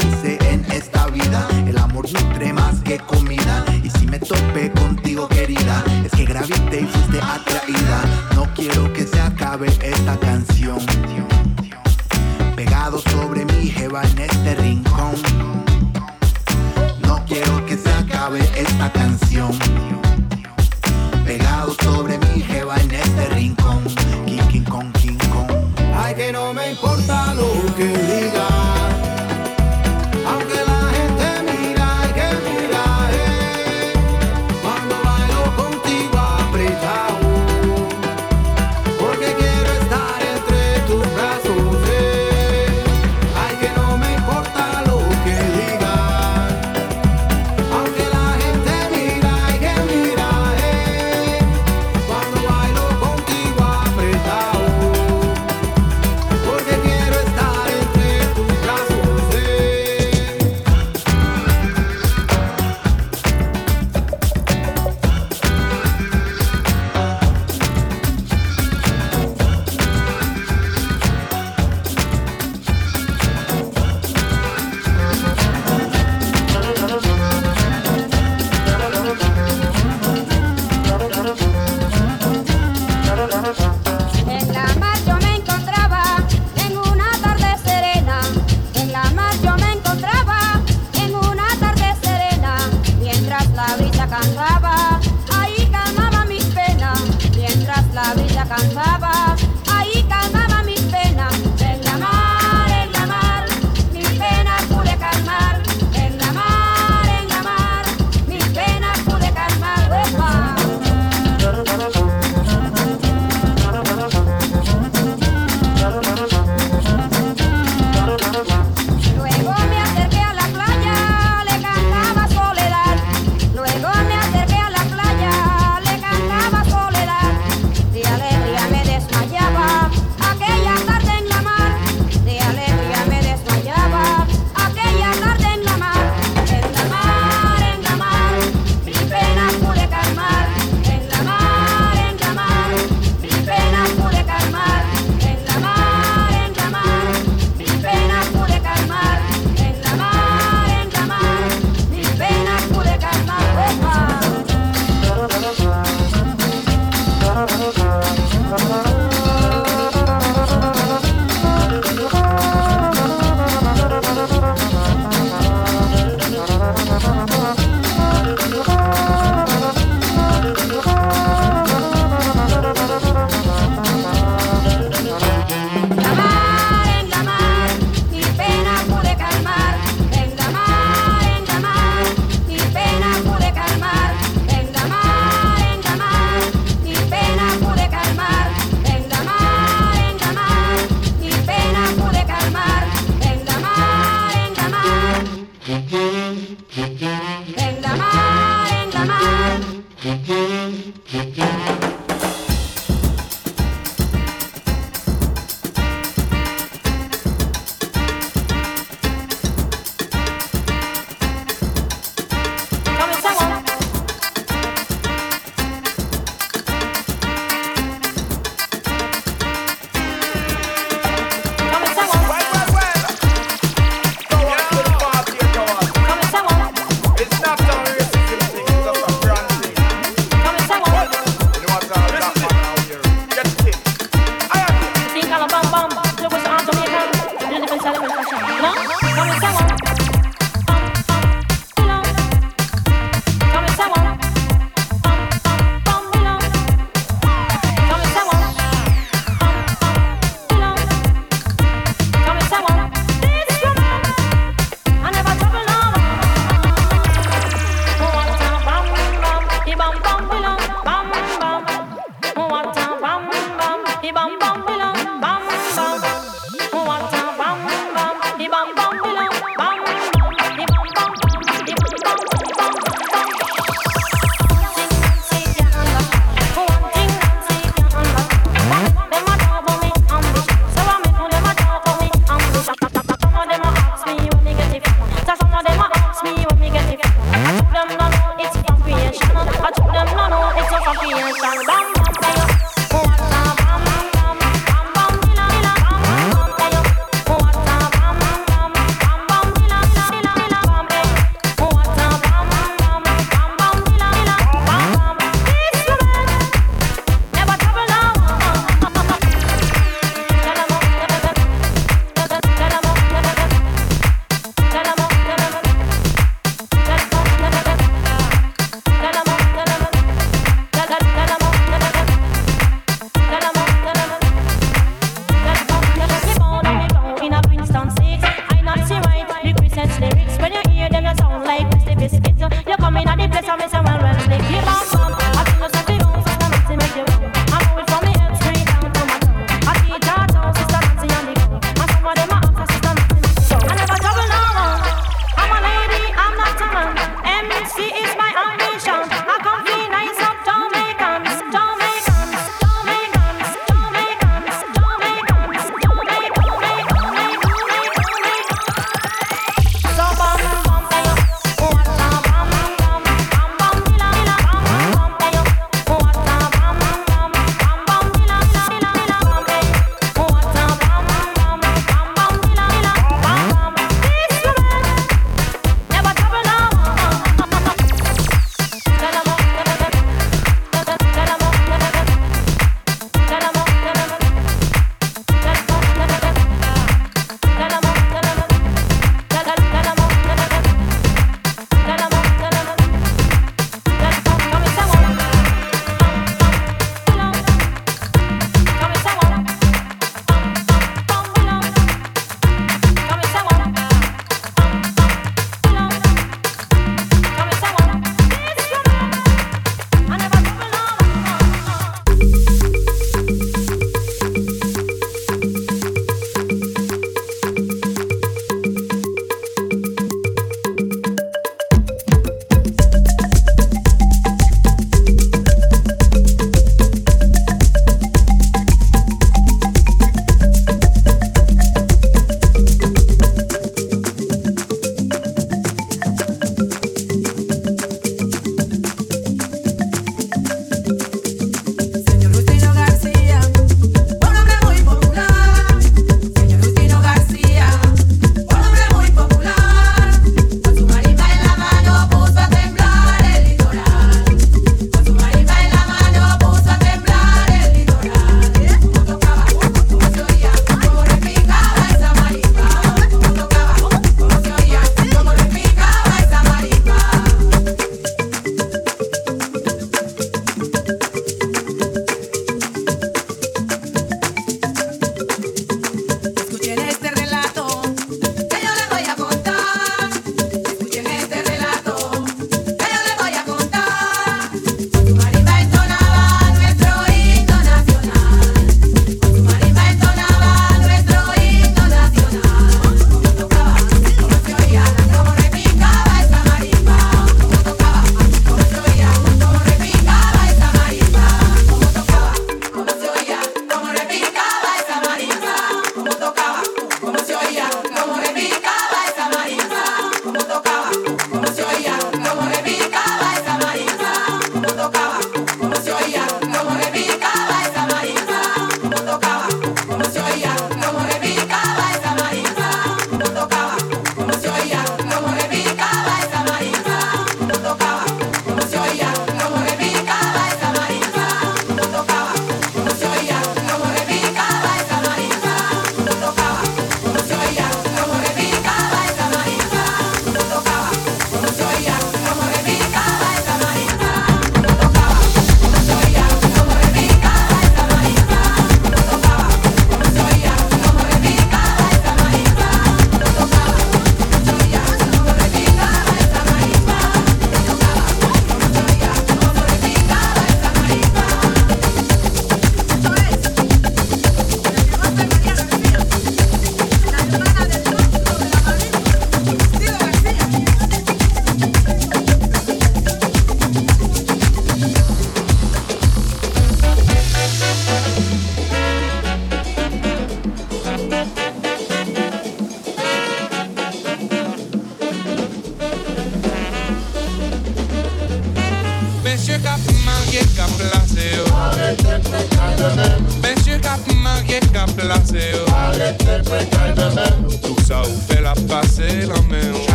hice en esta vida. El amor nutre más que comida. Y si me topé contigo, querida, es que gravité y fuiste atraída. No quiero que se acabe esta canción. Pegado sobre mi jeva en este rincón. No quiero que se acabe esta canción. Pegado sobre mi jeva en este rincón. King, King King Ay, que no me importa.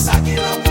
Saque la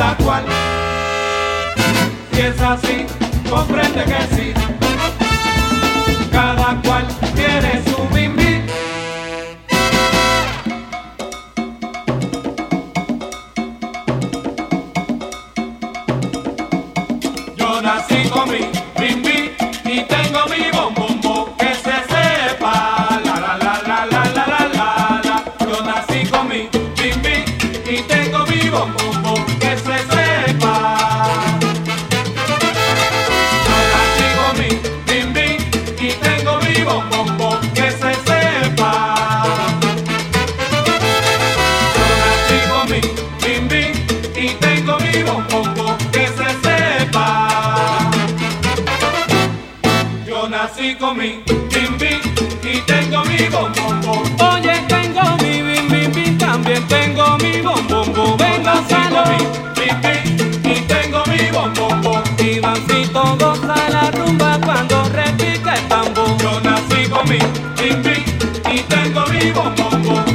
cada cual. Si es así, comprende que sí, cada cual tiene su vida. tengo mi bombombo, véngaselo. Y, y, y tengo mi bombombo. Y Bancito goza la rumba cuando repica el tambor. Yo nací con mi, y, y tengo mi bombombo.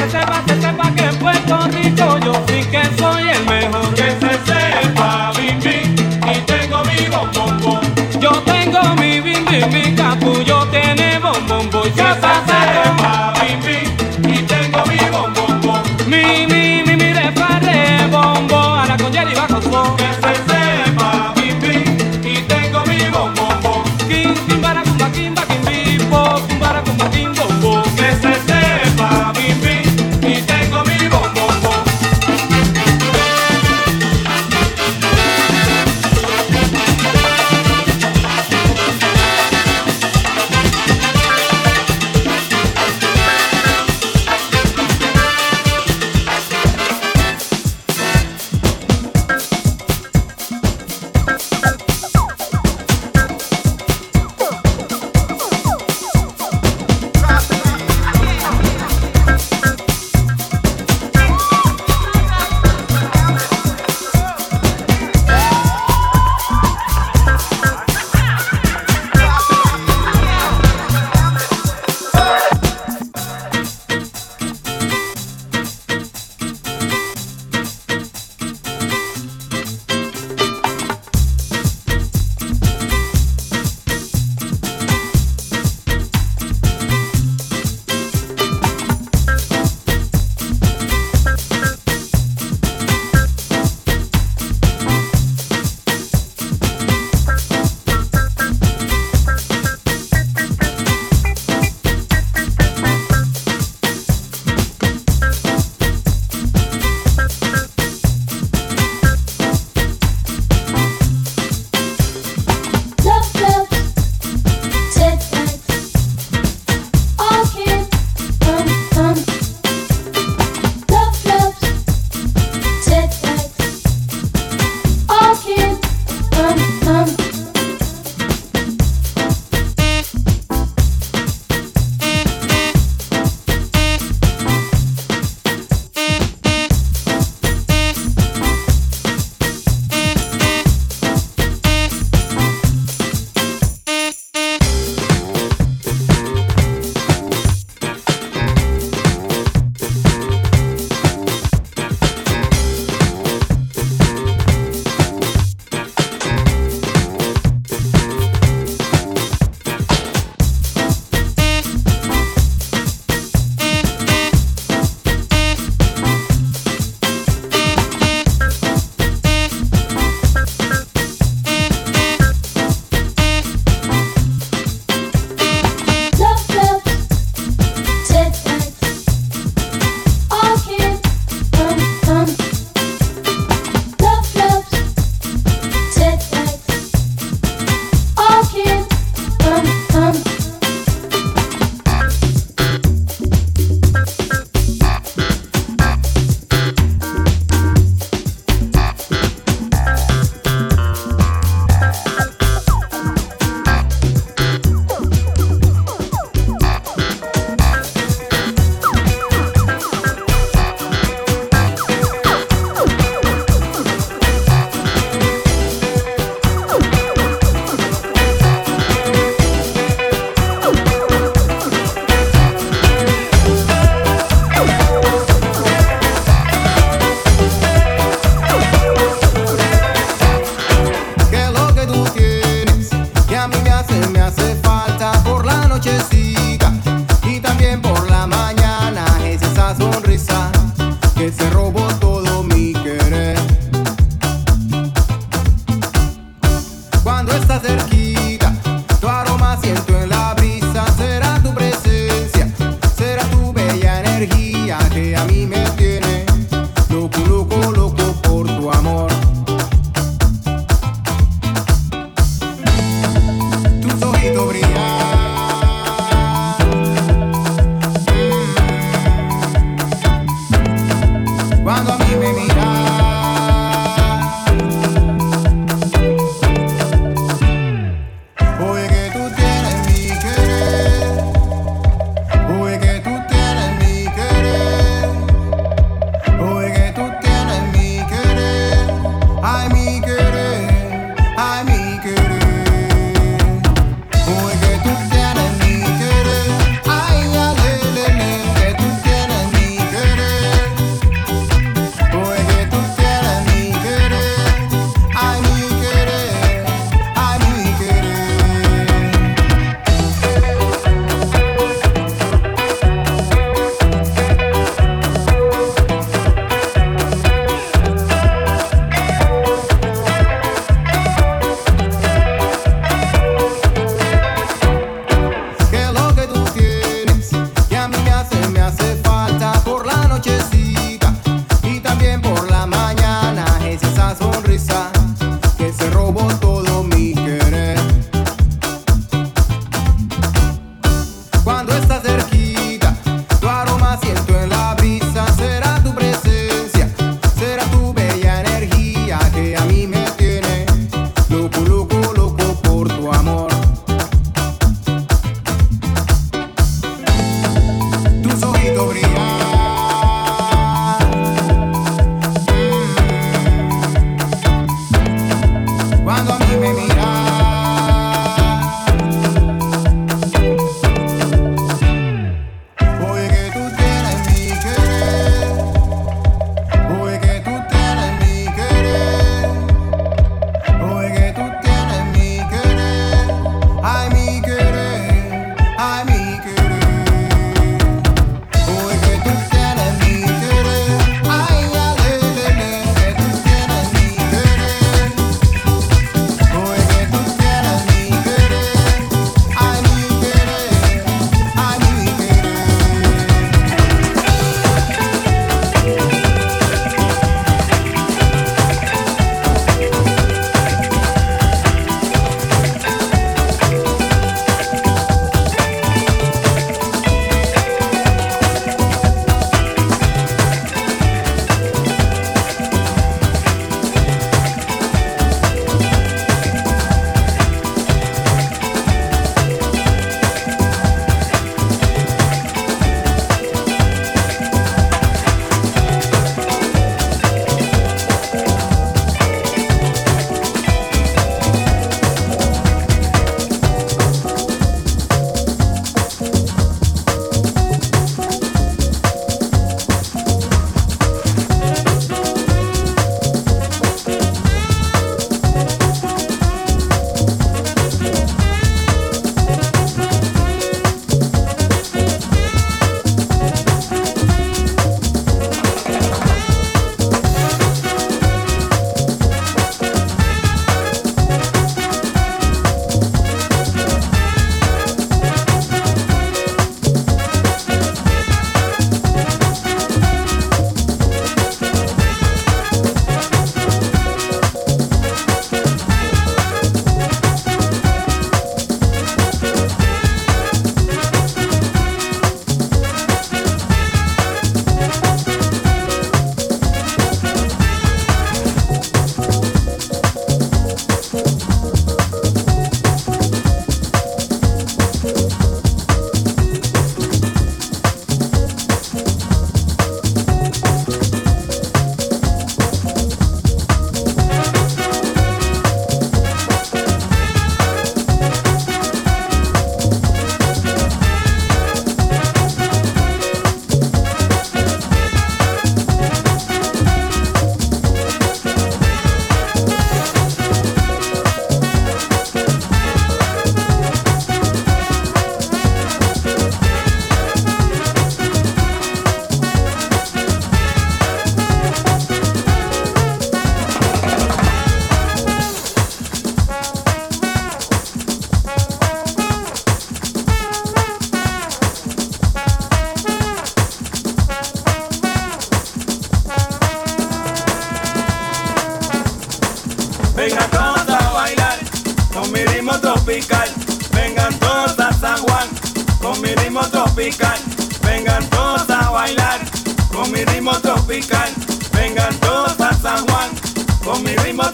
Você vai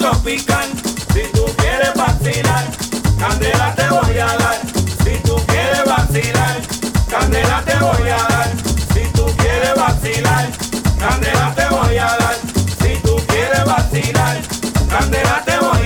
Si tú quieres vacilar, candela te voy a dar. Si tú quieres vacilar, candela te voy a dar. Si tú quieres vacilar, candela te voy a dar. Si tú quieres vacilar, candela te voy a dar.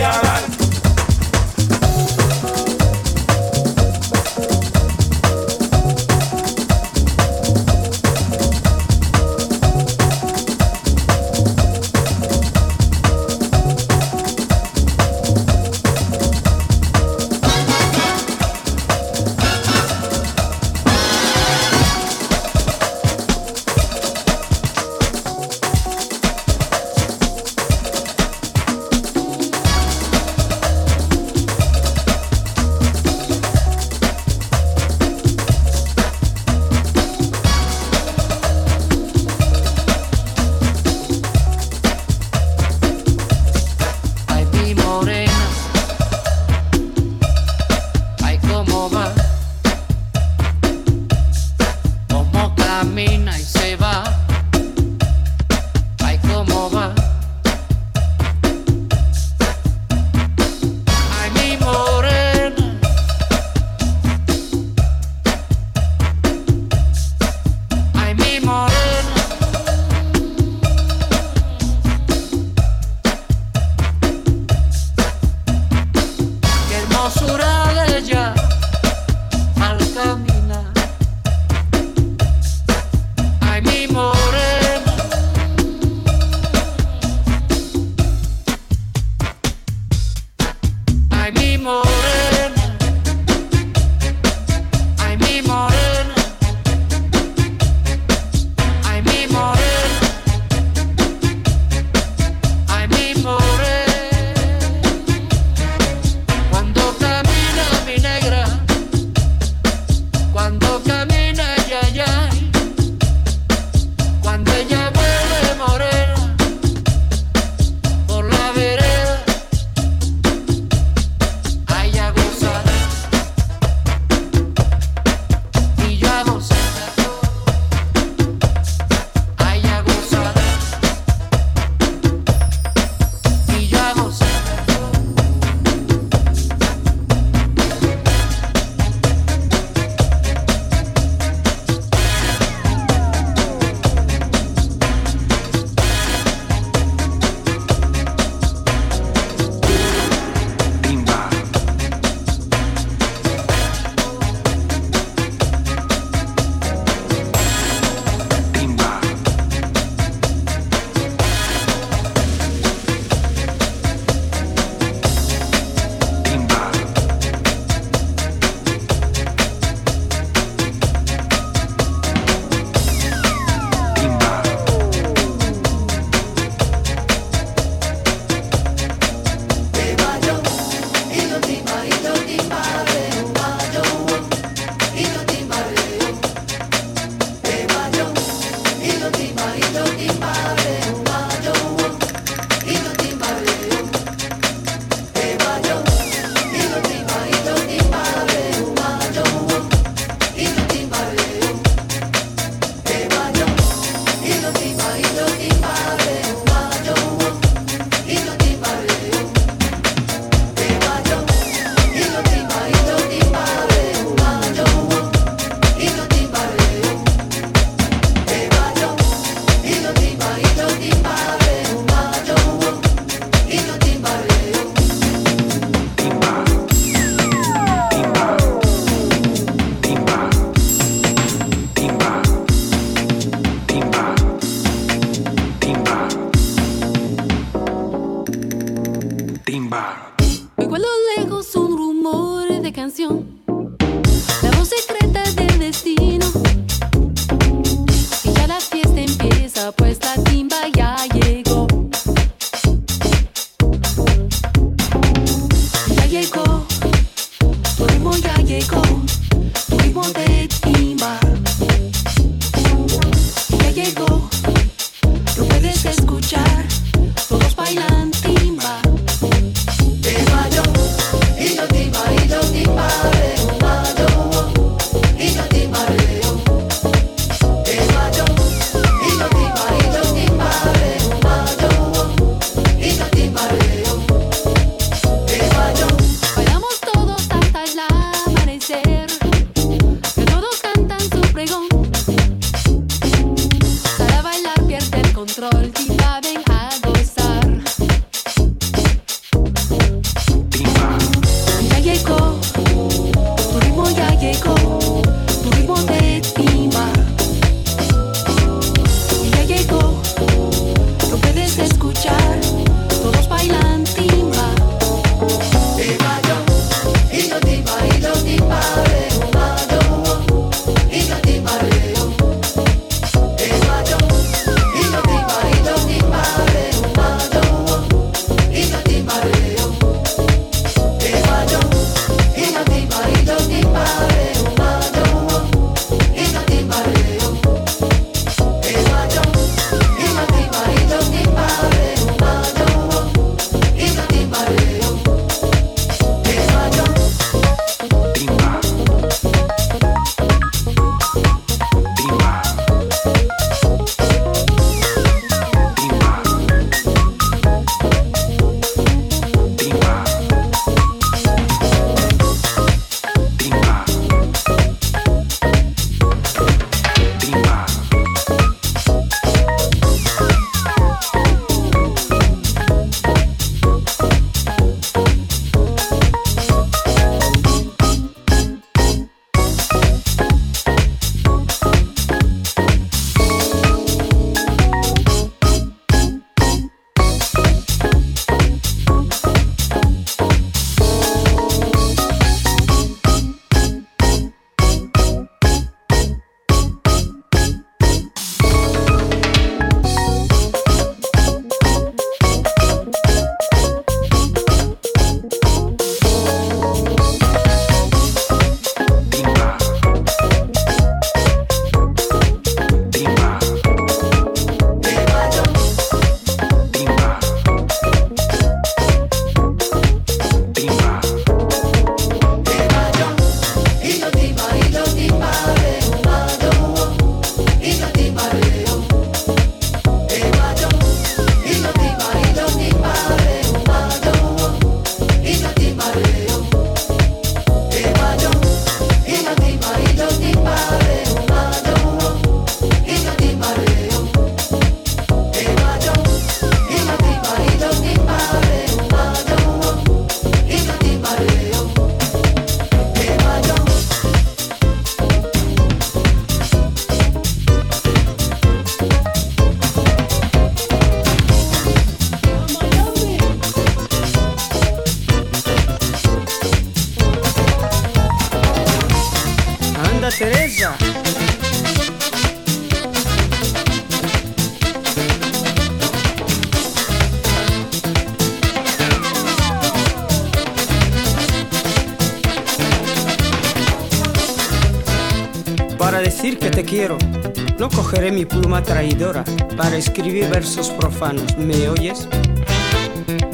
Cogeré mi pluma traidora para escribir versos profanos, ¿me oyes?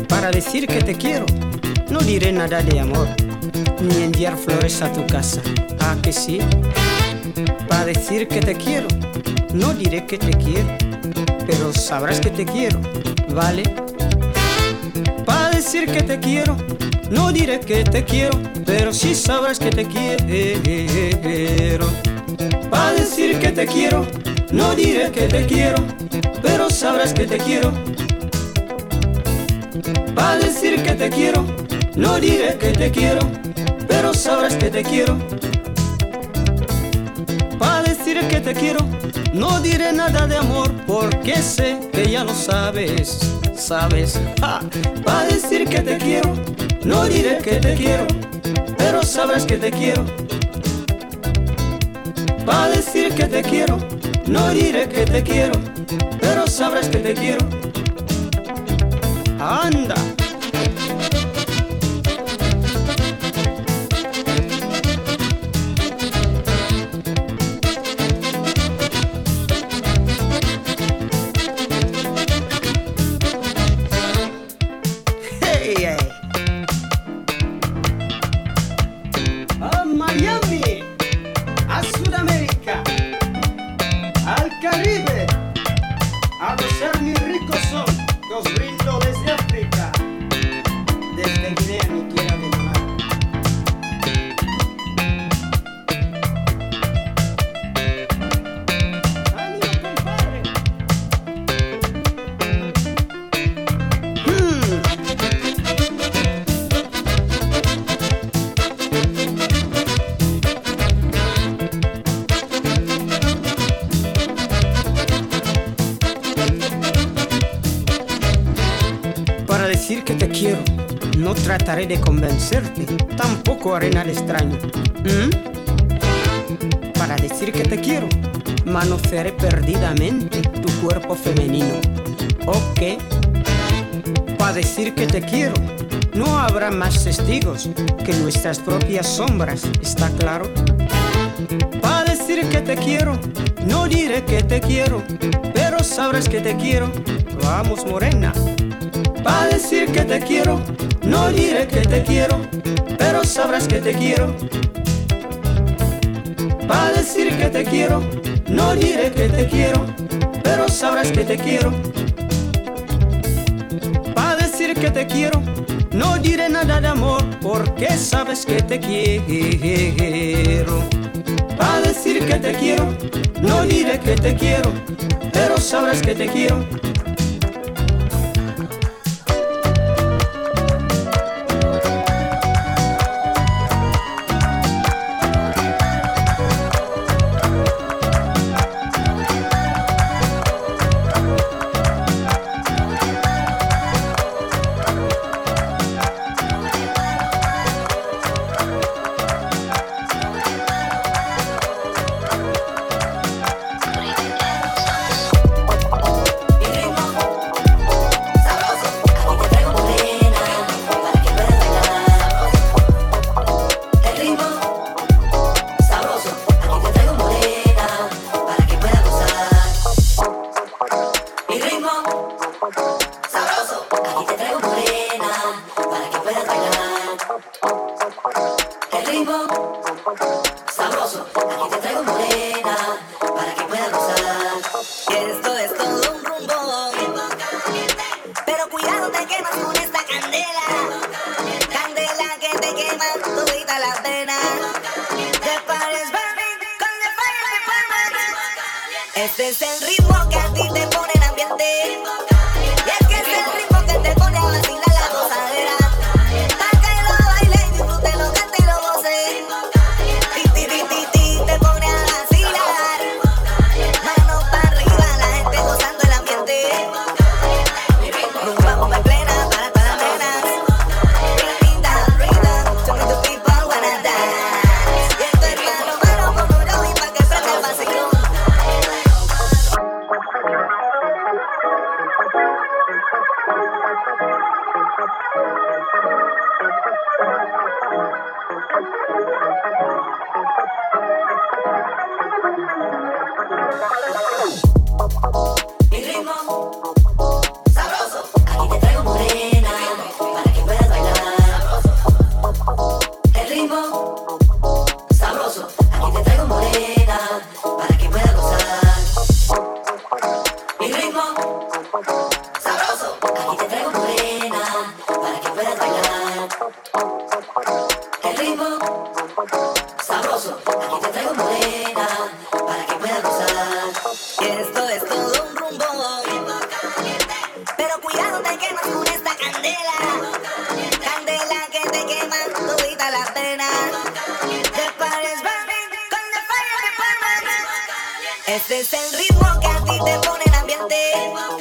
Para decir que te quiero, no diré nada de amor, ni enviar flores a tu casa, ¿ah que sí? Para decir que te quiero, no diré que te quiero, pero sabrás que te quiero, ¿vale? Para decir que te quiero, no diré que te quiero, pero sí sabrás que te quiero. Para decir que te quiero, no diré que te quiero, pero sabrás que te quiero. Para decir que te quiero, no diré que te quiero, pero sabrás que te quiero. Para decir que te quiero, no diré nada de amor, porque sé que ya lo sabes, sabes. Para decir que te quiero, no diré que te quiero, pero sabrás que te quiero. Para decir que te quiero, no diré que te quiero, pero sabrás que te quiero. Anda. Trataré de convencerte, tampoco haré nada extraño. ¿Mm? Para decir que te quiero, manosearé perdidamente tu cuerpo femenino. Ok. Para decir que te quiero, no habrá más testigos que nuestras propias sombras, ¿está claro? Para decir que te quiero, no diré que te quiero, pero sabrás que te quiero. Vamos, morena. Para decir que te quiero, no diré que te quiero, pero sabrás que te quiero. Para decir que te quiero, no diré que te quiero, pero sabrás que te quiero. Para decir que te quiero, no diré nada de amor, porque sabes que te quiero. Para decir que te quiero, no diré que te quiero, pero sabrás que te quiero. Este es el ritmo que a ti te pone en ambiente.